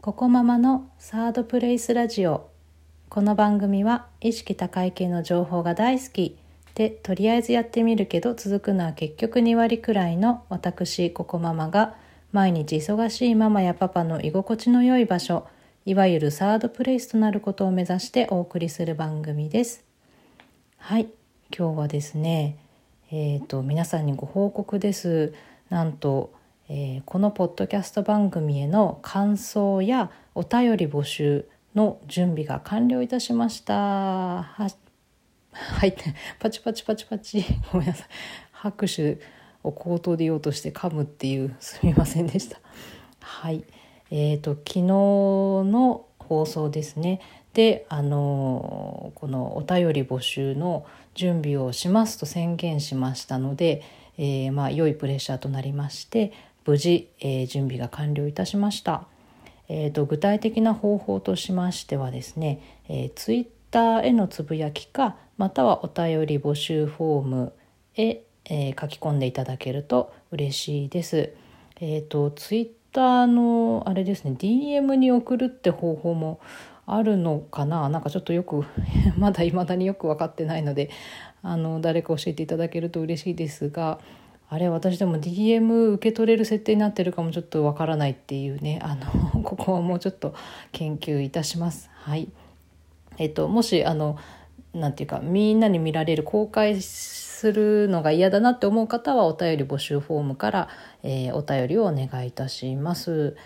ココママのサードプレイスラジオ。この番組は意識高い系の情報が大好きでとりあえずやってみるけど続くのは結局2割くらいの私ココママが毎日忙しいママやパパの居心地の良い場所いわゆるサードプレイスとなることを目指してお送りする番組です。はい今日はですねえっ、と皆さんにご報告です。なんとえー、このポッドキャスト番組への感想やお便り募集の準備が完了いたしました。ははい、パチパチパチパチごめんなさい拍手を口頭で言おうとして噛むっていうすみませんでした。はいえーと、昨日の放送ですねであのこのお便り募集の準備をしますと宣言しましたので、えー、まあ良いプレッシャーとなりまして無事、えー、準備が完了いたしました。えーと、具体的な方法としましてはですね、えー、ツイッターへのつぶやきかまたはお便り募集フォームへ、えー、書き込んでいただけると嬉しいです。えーと、ツイッターのあれですね DM に送るって方法もあるのかな？なんかちょっとよく まだ未だによく分かってないのであの誰か教えていただけると嬉しいですがあれ私でも DM 受け取れる設定になってるかもちょっとわからないっていうねあの ここはもうちょっと研究いたします。はいえっと、もしあのなんていうかみんなに見られる公開するのが嫌だなって思う方はお便り募集フォームから、えー、お便りをお願いいたします。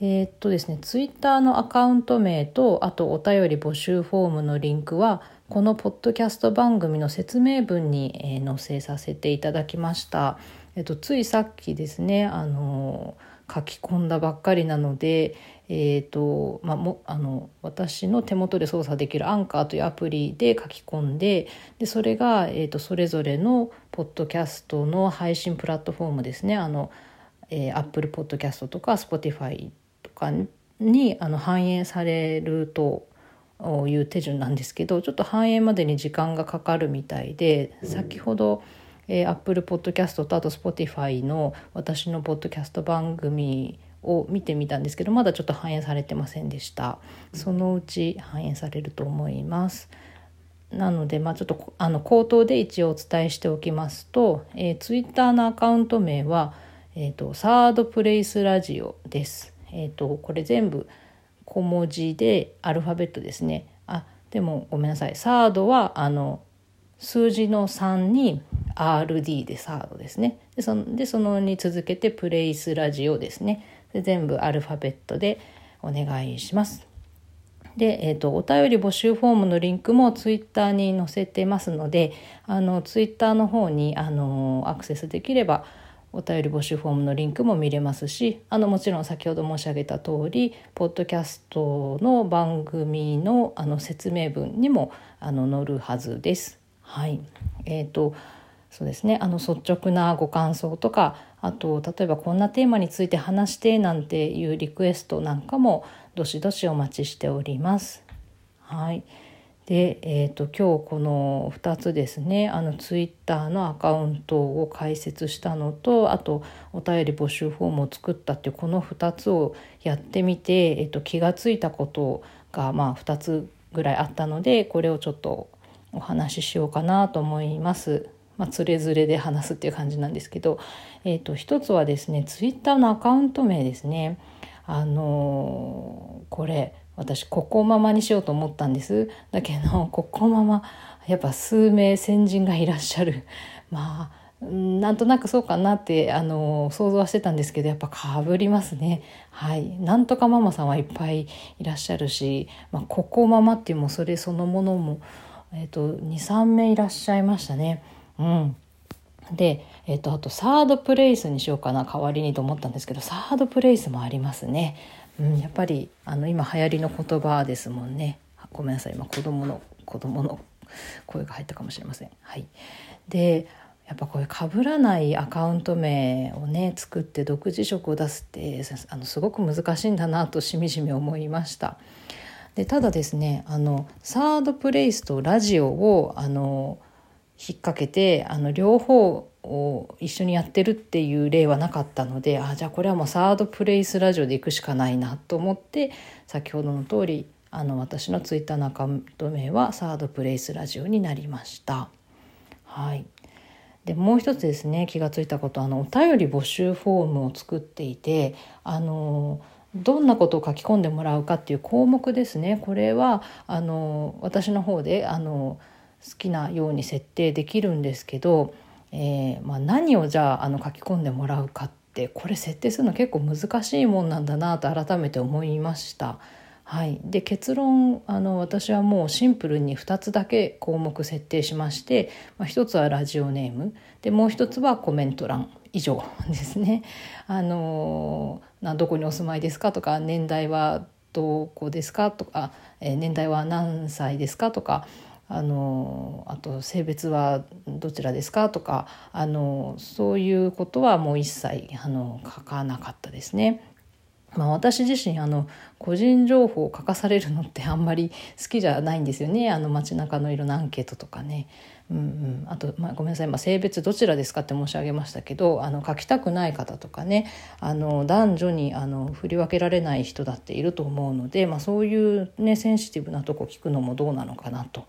えー、っとですね、ツイッターのアカウント名とあとお便り募集フォームのリンクはこのポッドキャスト番組の説明文に、えー、載せさせていただきました。えっと、ついさっきですね、あの書き込んだばっかりなので、えーとまあ、もあの私の手元で操作できるアンカーというアプリで書き込んででそれが、えーと、それぞれのポッドキャストの配信プラットフォームですねあの、えー、Apple Podcast とか Spotify かにあの反映されるという手順なんですけどちょっと反映までに時間がかかるみたいで先ほど、えー、Apple Podcast とあと Spotify の私のポッドキャスト番組を見てみたんですけどまだちょっと反映されてませんでした。そのうち反映されると思います。なのでまあちょっとあの口頭で一応お伝えしておきますと、えー、Twitter のアカウント名は、えーと、サードプレイスラジオですえ、ー、とこれ全部小文字でアルファベットですね。あでもごめんなさい。サードはあの数字の3に RD でサードですね。でそのでそのに続けてプレイスラジオですね。で全部アルファベットでお願いします。で、えーと、お便り募集フォームのリンクもツイッターに載せてますのであのツイッターの方にあのアクセスできればお便り募集フォームのリンクも見れますしあのもちろん先ほど申し上げた通りポッドキャストの番組のあの説明文にもあの載るはずです。はいえーとそうですねあの率直なご感想とかあと例えばこんなテーマについて話してなんていうリクエストなんかもどしどしお待ちしております。はいで、えーと、今日この2つですねあのツイッターのアカウントを開設したのとあとお便り募集フォームを作ったっていうこの2つをやってみて、えーと、気が付いたことがまあ2つぐらいあったのでこれをちょっとお話ししようかなと思います。まあ、つれづれで話すっていう感じなんですけど、えーと、一つはですねツイッターのアカウント名ですね。あのー、これ私ここママにしようと思ったんです。だけどここママやっぱ数名先人がいらっしゃる。まあなんとなくそうかなってあの想像はしてたんですけどやっぱかぶりますね。はい。なんとかママさんはいっぱいいらっしゃるし、まあ、ここママっていうもそれそのものも、えーと、23名いらっしゃいましたね。うん。で、えーとあとサードプレイスにしようかな代わりにと思ったんですけどサードプレイスもありますね。うん、やっぱりあの今流行りの言葉ですもんねごめんなさい今子供の子供の 声が入ったかもしれません。はい、でやっぱこういう被らないアカウント名をね作って独自色を出すってあのすごく難しいんだなとしみじみ思いました。でただですねあのサードプレイスとラジオをあの引っ掛けてあの両方を一緒にやってるっていう例はなかったのであじゃあこれはもうサードプレイスラジオで行くしかないなと思って先ほどの通りあの私のツイッターのアカウント名はサードプレイスラジオになりました。はい、でもう一つですね気が付いたことあのお便り募集フォームを作っていてあのどんなことを書き込んでもらうかっていう項目ですねこれはあの私の方であの好きなように設定できるんですけど、えー、まあ、何をじゃああの書き込んでもらうかってこれ設定するの結構難しいもんなんだなと改めて思いました。はい、で結論あの私はもうシンプルに2つだけ項目設定しまして、まあ、1つはラジオネームでもう1つはコメント欄以上ですね。あのなどこにお住まいですかとか年代はどこですかとか、えー、年代は何歳ですかとかあのあと性別はどちらですか？とかあのそういうことはもう一切あの書かなかったですね。まあ、私自身あの個人情報を書かされるのってあんまり好きじゃないんですよねあの街中のいろんなアンケートとかね。うんうん、あと、まあ、ごめんなさい、まあ、性別どちらですかって申し上げましたけどあの書きたくない方とかねあの男女にあの振り分けられない人だっていると思うので、まあ、そういう、ね、センシティブなとこ聞くのもどうなのかなと、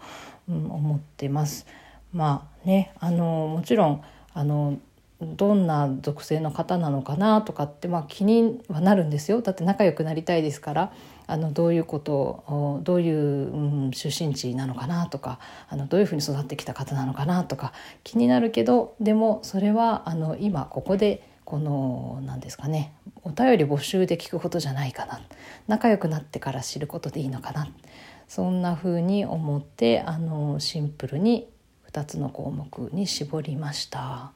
うん、思ってます。まあねあのもちろんあのどんな属性の方なのかなとかって、まあ、気にはなるんですよ。だって仲良くなりたいですからあのどういうことをどういう、うん、出身地なのかなとかあのどういうふうに育ってきた方なのかなとか気になるけどでもそれはあの今ここでこの何ですかねお便り募集で聞くことじゃないかな。仲良くなってから知ることでいいのかな。そんなふうに思ってあのシンプルに2つの項目に絞りました。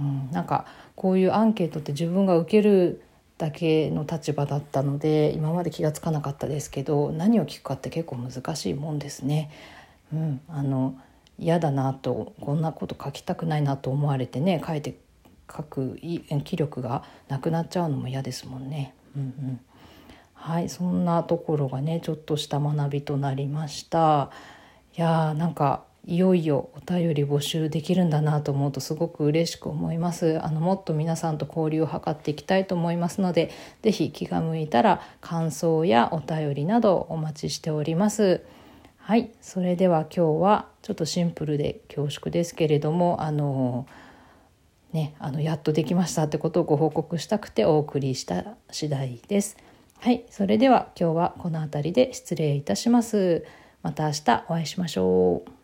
うん、なんかこういうアンケートって自分が受けるだけの立場だったので今まで気が付かなかったですけど何を聞くかって結構難しいもんですね。うん、あの嫌だなとこんなこと書きたくないなと思われてね書いて書く気力がなくなっちゃうのも嫌ですもんね。うんうん、はいそんなところがねちょっとした学びとなりました。いやーなんかいよいよお便り募集できるんだなと思うとすごく嬉しく思います。あのもっと皆さんと交流を図っていきたいと思いますので是非気が向いたら感想やお便りなどお待ちしております。はいそれでは今日はちょっとシンプルで恐縮ですけれどもあのねあのやっとできましたってことをご報告したくてお送りした次第です。はいそれでは今日はこの辺りで失礼いたします。また明日お会いしましょう。